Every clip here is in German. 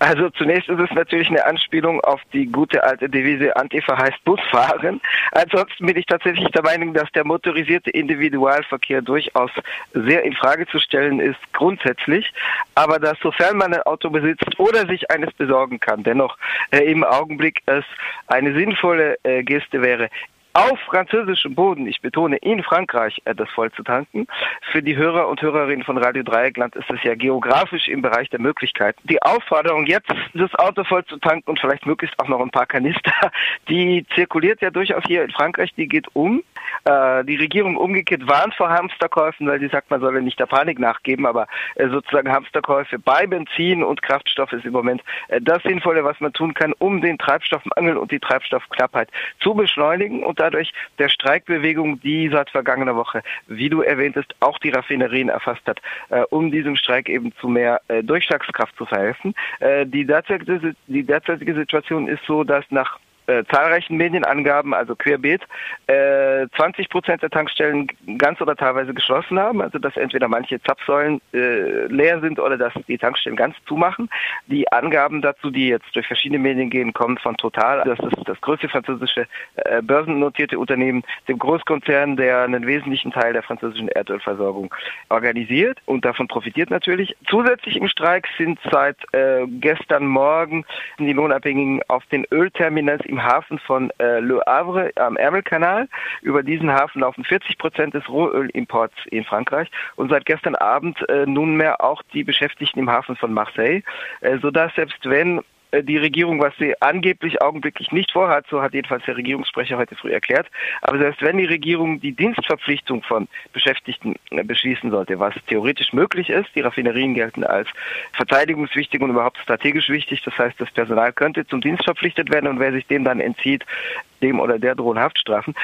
Also zunächst ist es natürlich eine Anspielung auf die gute alte Devise Antifa heißt Busfahren. Ansonsten bin ich tatsächlich der Meinung, dass der motorisierte Individualverkehr durchaus sehr in Frage zu stellen ist, grundsätzlich. Aber dass sofern man ein Auto besitzt oder sich eines besorgen kann, dennoch äh, im Augenblick es eine sinnvolle äh, Geste wäre, auf französischem Boden, ich betone in Frankreich, äh, das voll zu tanken. Für die Hörer und Hörerinnen von Radio Dreieckland ist es ja geografisch im Bereich der Möglichkeiten. Die Aufforderung, jetzt das Auto voll zu tanken und vielleicht möglichst auch noch ein paar Kanister, die zirkuliert ja durchaus hier in Frankreich, die geht um. Äh, die Regierung umgekehrt warnt vor Hamsterkäufen, weil sie sagt, man solle nicht der Panik nachgeben, aber äh, sozusagen Hamsterkäufe bei Benzin und Kraftstoff ist im Moment äh, das Sinnvolle, was man tun kann, um den Treibstoffmangel und die Treibstoffknappheit zu beschleunigen und dadurch der Streikbewegung, die seit vergangener Woche, wie du erwähntest, auch die Raffinerien erfasst hat, äh, um diesem Streik eben zu mehr äh, Durchschlagskraft zu verhelfen. Äh, die, derzeitige, die derzeitige Situation ist so, dass nach äh, zahlreichen Medienangaben, also querbeet, äh, 20 Prozent der Tankstellen ganz oder teilweise geschlossen haben, also dass entweder manche Zapfsäulen äh, leer sind oder dass die Tankstellen ganz zumachen. Die Angaben dazu, die jetzt durch verschiedene Medien gehen, kommen von Total. Das ist das größte französische äh, börsennotierte Unternehmen, dem Großkonzern, der einen wesentlichen Teil der französischen Erdölversorgung organisiert und davon profitiert natürlich. Zusätzlich im Streik sind seit äh, gestern Morgen die Lohnabhängigen auf den Ölterminals im Hafen von äh, Le Havre am Ärmelkanal. Über diesen Hafen laufen 40 Prozent des Rohölimports in Frankreich und seit gestern Abend äh, nunmehr auch die Beschäftigten im Hafen von Marseille, äh, sodass selbst wenn die Regierung, was sie angeblich augenblicklich nicht vorhat, so hat jedenfalls der Regierungssprecher heute früh erklärt. Aber selbst wenn die Regierung die Dienstverpflichtung von Beschäftigten äh, beschließen sollte, was theoretisch möglich ist, die Raffinerien gelten als verteidigungswichtig und überhaupt strategisch wichtig. Das heißt, das Personal könnte zum Dienst verpflichtet werden und wer sich dem dann entzieht, dem oder der drohen Haftstrafen.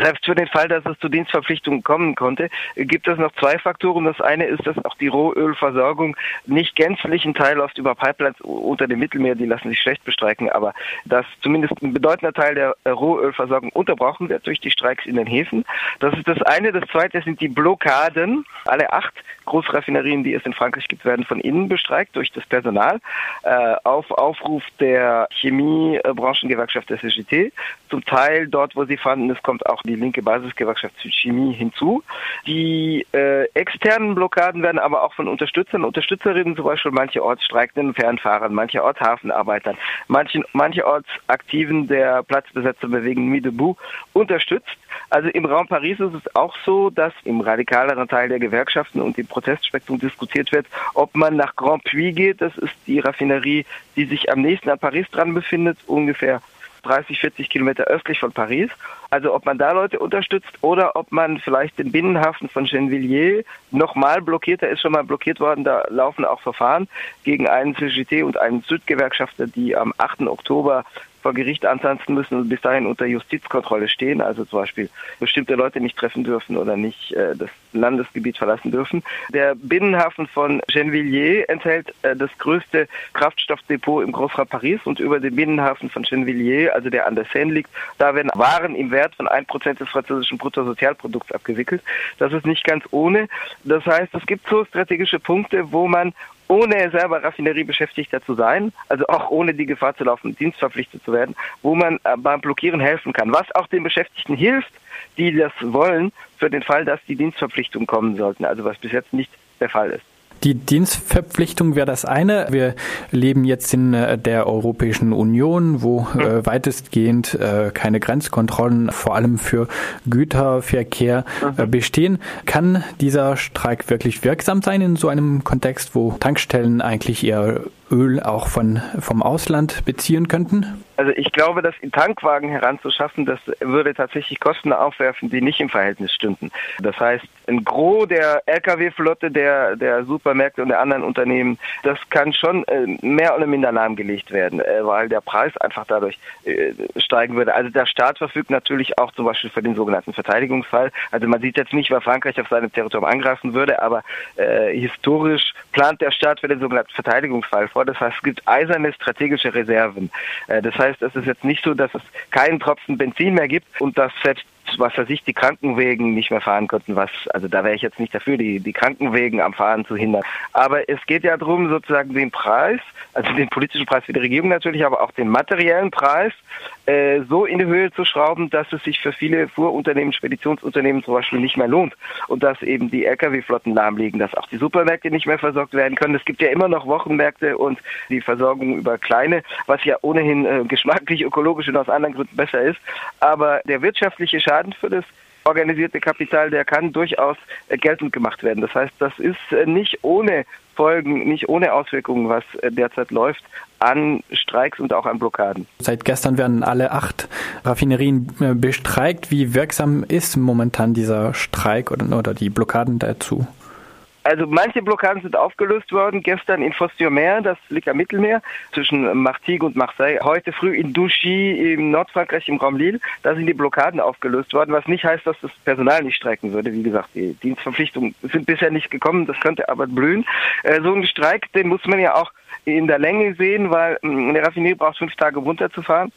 Selbst für den Fall, dass es zu Dienstverpflichtungen kommen konnte, gibt es noch zwei Faktoren. Das eine ist, dass auch die Rohölversorgung nicht gänzlich ein Teil läuft über Pipelines unter dem Mittelmeer, die lassen sich schlecht bestreiken, aber dass zumindest ein bedeutender Teil der Rohölversorgung unterbrochen wird durch die Streiks in den Häfen. Das ist das eine. Das zweite sind die Blockaden. Alle acht Großraffinerien, die es in Frankreich gibt, werden von innen bestreikt durch das Personal äh, auf Aufruf der Chemiebranchengewerkschaft der CGT. Zum Teil dort, wo sie fanden, es kommt auch die linke Basisgewerkschaft Chemie hinzu. Die äh, externen Blockaden werden aber auch von Unterstützern, Unterstützerinnen, zum Beispiel mancherorts streikenden Fernfahrern, mancherorts Hafenarbeitern, manchen, mancherorts Aktiven der Platzbesetzerbewegung Mi Debout unterstützt. Also im Raum Paris ist es auch so, dass im radikaleren Teil der Gewerkschaften und im Protestspektrum diskutiert wird, ob man nach Grand Puy geht. Das ist die Raffinerie, die sich am nächsten an Paris dran befindet, ungefähr 30, 40 Kilometer östlich von Paris. Also ob man da Leute unterstützt oder ob man vielleicht den Binnenhafen von Gennevilliers nochmal blockiert. Der ist schon mal blockiert worden. Da laufen auch Verfahren gegen einen CGT und einen Südgewerkschafter, die am 8. Oktober vor Gericht antanzen müssen und bis dahin unter Justizkontrolle stehen, also zum Beispiel bestimmte Leute nicht treffen dürfen oder nicht äh, das Landesgebiet verlassen dürfen. Der Binnenhafen von Gennevilliers enthält äh, das größte Kraftstoffdepot im Großraum Paris und über den Binnenhafen von Gennevilliers, also der an der Seine liegt, da werden Waren im Wert von 1% des französischen Bruttosozialprodukts abgewickelt. Das ist nicht ganz ohne. Das heißt, es gibt so strategische Punkte, wo man ohne selber Raffineriebeschäftigter zu sein, also auch ohne die Gefahr zu laufen, dienstverpflichtet zu werden, wo man äh, beim Blockieren helfen kann, was auch den Beschäftigten hilft, die das wollen, für den Fall, dass die Dienstverpflichtungen kommen sollten, also was bis jetzt nicht der Fall ist. Die Dienstverpflichtung wäre das eine. Wir leben jetzt in äh, der Europäischen Union, wo äh, weitestgehend äh, keine Grenzkontrollen, vor allem für Güterverkehr, äh, bestehen. Kann dieser Streik wirklich wirksam sein in so einem Kontext, wo Tankstellen eigentlich eher Öl auch von, vom Ausland beziehen könnten? Also ich glaube, das in Tankwagen heranzuschaffen, das würde tatsächlich Kosten aufwerfen, die nicht im Verhältnis stünden. Das heißt, ein Gros der Lkw-Flotte der, der Supermärkte und der anderen Unternehmen, das kann schon äh, mehr oder minder lahmgelegt werden, äh, weil der Preis einfach dadurch äh, steigen würde. Also der Staat verfügt natürlich auch zum Beispiel für den sogenannten Verteidigungsfall. Also man sieht jetzt nicht, wer Frankreich auf seinem Territorium angreifen würde, aber historisch plant der Staat für den sogenannten Verteidigungsfall vor. Das heißt, es gibt eiserne strategische Reserven. das heißt, es ist jetzt nicht so, dass es keinen Tropfen Benzin mehr gibt und dass selbst was weiß ich, die Krankenwegen nicht mehr fahren konnten, was, also da wäre ich jetzt nicht dafür, die, die Krankenwegen am Fahren zu hindern. Aber es geht ja darum, sozusagen den Preis, also den politischen Preis für die Regierung natürlich, aber auch den materiellen Preis äh, so in die Höhe zu schrauben, dass es sich für viele Fuhrunternehmen, Speditionsunternehmen zum Beispiel nicht mehr lohnt und dass eben die Lkw-Flotten lahmliegen, dass auch die Supermärkte nicht mehr versorgt werden können. Es gibt ja immer noch Wochenmärkte und die Versorgung über kleine, was ja ohnehin äh, geschmacklich, ökologisch und aus anderen Gründen besser ist. Aber der wirtschaftliche Schaden für das organisierte Kapital, der kann durchaus äh, geltend gemacht werden. Das heißt, das ist äh, nicht ohne Folgen, nicht ohne Auswirkungen, was äh, derzeit läuft an Streiks und auch an Blockaden. Seit gestern werden alle acht Raffinerien bestreikt. Wie wirksam ist momentan dieser Streik oder die Blockaden dazu? Also manche Blockaden sind aufgelöst worden. Gestern in Fos-sur-Mer, das liegt am Mittelmeer, zwischen Martigues und Marseille. Heute früh in Douchy im Nordfrankreich im Raum Lille. Da sind die Blockaden aufgelöst worden, was nicht heißt, dass das Personal nicht streiken würde. Wie gesagt, die Dienstverpflichtungen sind bisher nicht gekommen. Das könnte aber blühen. Äh, so ein Streik, den muss man ja auch in der Länge sehen, weil mm, eine Raffinerie braucht fünf Tage runterzufahren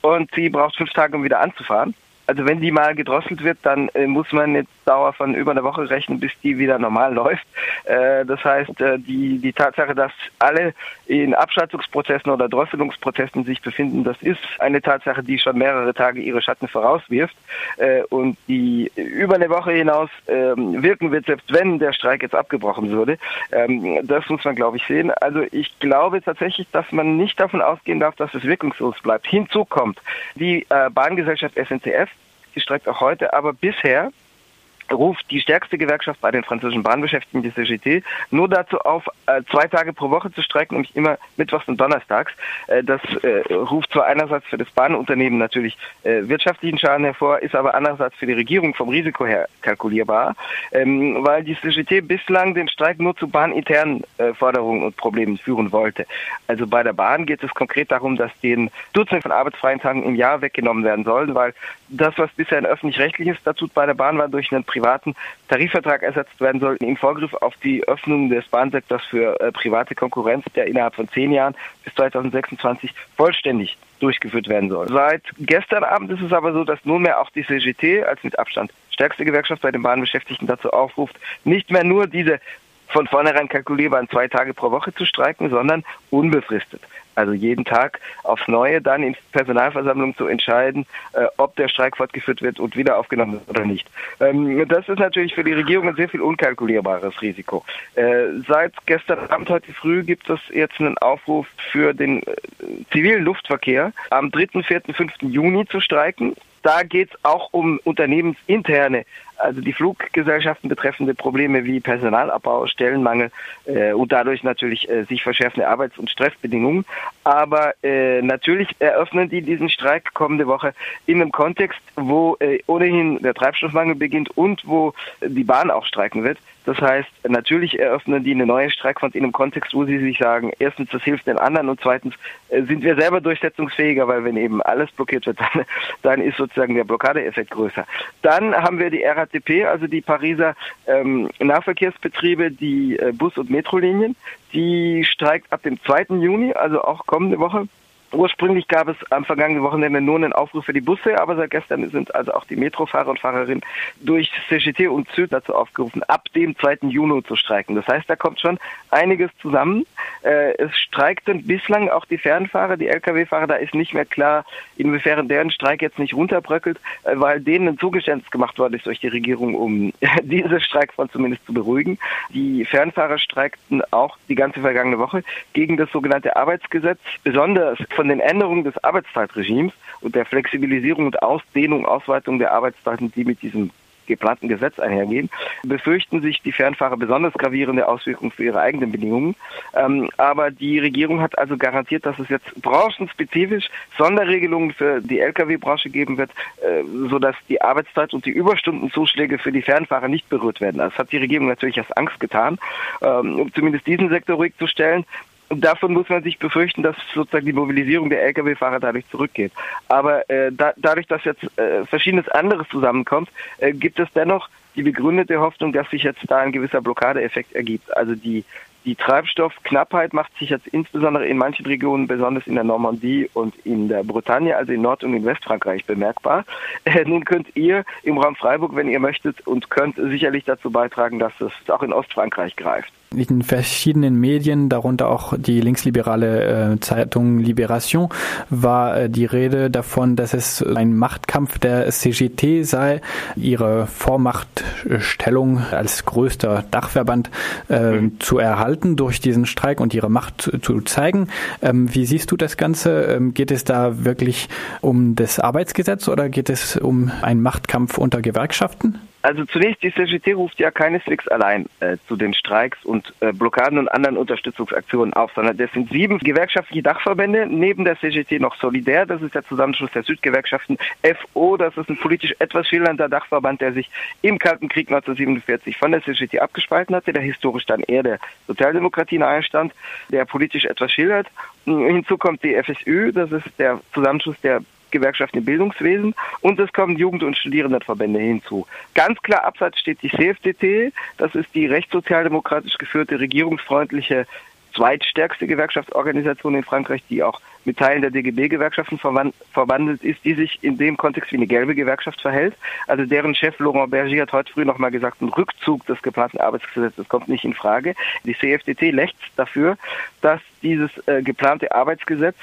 und sie braucht fünf Tage, um wieder anzufahren. Also wenn die mal gedrosselt wird, dann äh, muss man eine Dauer von über einer Woche rechnen, bis die wieder normal läuft. Äh, das heißt, äh, die, die Tatsache, dass alle in Abschattungsprozessen oder Drosselungsprozessen sich befinden, das ist eine Tatsache, die schon mehrere Tage ihre Schatten vorauswirft äh, und die über eine Woche hinaus ähm, wirken wird, selbst wenn der Streik jetzt abgebrochen würde. Ähm, das muss man, glaube ich, sehen. Also ich glaube tatsächlich, dass man nicht davon ausgehen darf, dass es wirkungslos bleibt. Hinzu kommt die äh, Bahngesellschaft SNCF, die streikt auch heute, aber bisher ruft die stärkste Gewerkschaft bei den französischen Bahnbeschäftigten, die CGT, nur dazu auf, äh, zwei Tage pro Woche zu streiken, nämlich immer mittwochs und donnerstags. Äh, das äh, ruft zwar einerseits für das Bahnunternehmen natürlich wirtschaftlichen Schaden hervor, ist aber andererseits für die Regierung vom Risiko her kalkulierbar, ähm, weil die CGT bislang den Streik nur zu bahninternen Forderungen und Problemen führen wollte. Also bei der Bahn geht es konkret darum, dass den Dutzend von arbeitsfreien Tagen im Jahr weggenommen werden sollen, weil das, was bisher ein öffentlich-rechtliches Statut bei der Bahn war, durch einen privaten Tarifvertrag ersetzt werden soll, im Vorgriff auf die Öffnung des Bahnsektors für äh, private Konkurrenz, der innerhalb von zehn Jahren bis 2026 vollständig durchgeführt werden soll. Seit gestern Abend ist es aber so, dass nunmehr auch die CGT als mit Abstand stärkste Gewerkschaft bei den Bahnbeschäftigten dazu aufruft, nicht mehr nur diese von vornherein kalkulierbaren zwei Tage pro Woche zu streiken, sondern unbefristet. Also jeden Tag aufs Neue dann in Personalversammlung zu entscheiden, äh, ob der Streik fortgeführt wird und wieder aufgenommen wird oder nicht. Ähm, das ist natürlich für die Regierung ein sehr viel unkalkulierbares Risiko. Äh, seit gestern Abend, heute früh, gibt es jetzt einen Aufruf für den äh, zivilen Luftverkehr am 3., 4., 5. Juni zu streiken. Da geht es auch um unternehmensinterne also die Fluggesellschaften betreffende Probleme wie Personalabbau, Stellenmangel äh, und dadurch natürlich äh, sich verschärfende Arbeits- und Stressbedingungen. Aber äh, natürlich eröffnen die diesen Streik kommende Woche in einem Kontext, wo äh, ohnehin der Treibstoffmangel beginnt und wo die Bahn auch streiken wird. Das heißt, natürlich eröffnen die eine neue Streikfront in einem Kontext, wo sie sich sagen, erstens, das hilft den anderen und zweitens äh, sind wir selber durchsetzungsfähiger, weil wenn eben alles blockiert wird, dann, dann ist sozusagen der Blockadeeffekt größer. Dann haben wir die RATP, also die Pariser ähm, Nahverkehrsbetriebe, die äh, Bus- und Metrolinien, die streikt ab dem 2. Juni, also auch kommende Woche. Ursprünglich gab es am vergangenen Wochenende nur einen Aufruf für die Busse, aber seit gestern sind also auch die Metrofahrer und Fahrerinnen durch CGT und Süd dazu aufgerufen, ab dem 2. Juni zu streiken. Das heißt, da kommt schon einiges zusammen. Äh, es streikten bislang auch die Fernfahrer, die Lkw-Fahrer. Da ist nicht mehr klar, inwiefern deren Streik jetzt nicht runterbröckelt, äh, weil denen ein Zugeständnis gemacht worden ist durch die Regierung, um diese Streikfront zumindest zu beruhigen. Die Fernfahrer streikten auch die ganze vergangene Woche gegen das sogenannte Arbeitsgesetz, besonders von von den Änderungen des Arbeitszeitregimes und der Flexibilisierung und Ausdehnung, Ausweitung der Arbeitszeiten, die mit diesem geplanten Gesetz einhergehen, befürchten sich die Fernfahrer besonders gravierende Auswirkungen für ihre eigenen Bedingungen. Ähm, aber die Regierung hat also garantiert, dass es jetzt branchenspezifisch Sonderregelungen für die Lkw-Branche geben wird, äh, sodass die Arbeitszeit und die Überstundenzuschläge für die Fernfahrer nicht berührt werden. Das hat die Regierung natürlich aus Angst getan, ähm, um zumindest diesen Sektor ruhig zu stellen. Und davon muss man sich befürchten, dass sozusagen die Mobilisierung der Lkw-Fahrer dadurch zurückgeht. Aber äh, da, dadurch, dass jetzt äh, verschiedenes anderes zusammenkommt, äh, gibt es dennoch die begründete Hoffnung, dass sich jetzt da ein gewisser Blockadeeffekt ergibt. Also die Die Treibstoffknappheit macht sich jetzt insbesondere in manchen Regionen, besonders in der Normandie und in der Bretagne, also in Nord- und in Westfrankreich bemerkbar. Äh, nun könnt ihr im Raum Freiburg, wenn ihr möchtet und könnt, sicherlich dazu beitragen, dass es auch in Ostfrankreich greift. In verschiedenen Medien, darunter auch die linksliberale äh, Zeitung Libération, war äh, die Rede davon, dass es ein Machtkampf der CGT sei, ihre Vormachtstellung als größter Dachverband äh, mhm. zu erhalten durch diesen Streik und ihre Macht zu, zu zeigen. Ähm, wie siehst du das Ganze? Ähm, geht es da wirklich um das Arbeitsgesetz oder geht es um einen Machtkampf unter Gewerkschaften? Also zunächst, die CGT ruft ja keineswegs allein äh, zu den Streiks und äh, Blockaden und anderen Unterstützungsaktionen auf, sondern es sind sieben gewerkschaftliche Dachverbände, neben der CGT noch Solidär, das ist der Zusammenschluss der Südgewerkschaften, FO, das ist ein politisch etwas schillernder Dachverband, der sich im Kalten Krieg 1947 von der CGT abgespalten hatte, der historisch dann eher der Sozialdemokratie nahe stand, der politisch etwas schillert. Hinzu kommt die FSÜ, das ist der Zusammenschluss der Gewerkschaften im Bildungswesen und es kommen Jugend- und Studierendenverbände hinzu. Ganz klar abseits steht die CFDT, das ist die rechtssozialdemokratisch geführte, regierungsfreundliche zweitstärkste Gewerkschaftsorganisation in Frankreich, die auch mit Teilen der DGB-Gewerkschaften verwandelt ist, die sich in dem Kontext wie eine gelbe Gewerkschaft verhält. Also deren Chef Laurent Berger hat heute früh nochmal gesagt, ein Rückzug des geplanten Arbeitsgesetzes kommt nicht in Frage. Die CFDT lechzt dafür, dass dieses äh, geplante Arbeitsgesetz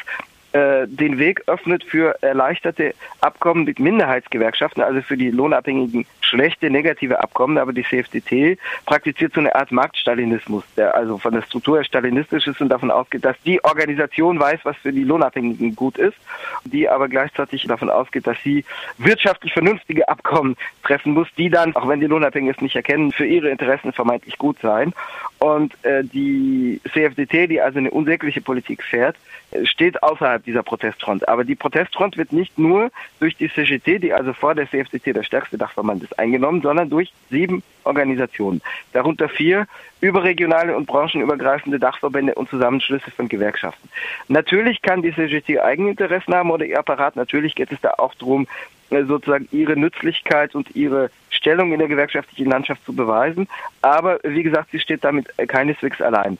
äh, den Weg öffnet für erleichterte Abkommen mit Minderheitsgewerkschaften, also für die Lohnabhängigen schlechte, negative Abkommen, aber die CFDT praktiziert so eine Art Marktstalinismus, der also von der Struktur her stalinistisch ist und davon ausgeht, dass die Organisation weiß, was für die Lohnabhängigen gut ist, die aber gleichzeitig davon ausgeht, dass sie wirtschaftlich vernünftige Abkommen treffen muss, die dann, auch wenn die Lohnabhängigen es nicht erkennen, für ihre Interessen vermeintlich gut sein. Und äh, die CFDT, die also eine unsägliche Politik fährt, steht außerhalb dieser Protestfront. Aber die Protestfront wird nicht nur durch die CGT, die also vor der CFDT der stärkste Dachverband ist, eingenommen, sondern durch sieben Organisationen. Darunter vier überregionale und branchenübergreifende Dachverbände und Zusammenschlüsse von Gewerkschaften. Natürlich kann die CGT Eigeninteressen haben oder ihr Apparat. Natürlich geht es da auch darum, äh, sozusagen ihre Nützlichkeit und ihre Stellung in der gewerkschaftlichen Landschaft zu beweisen. Aber wie gesagt, sie steht damit keineswegs allein.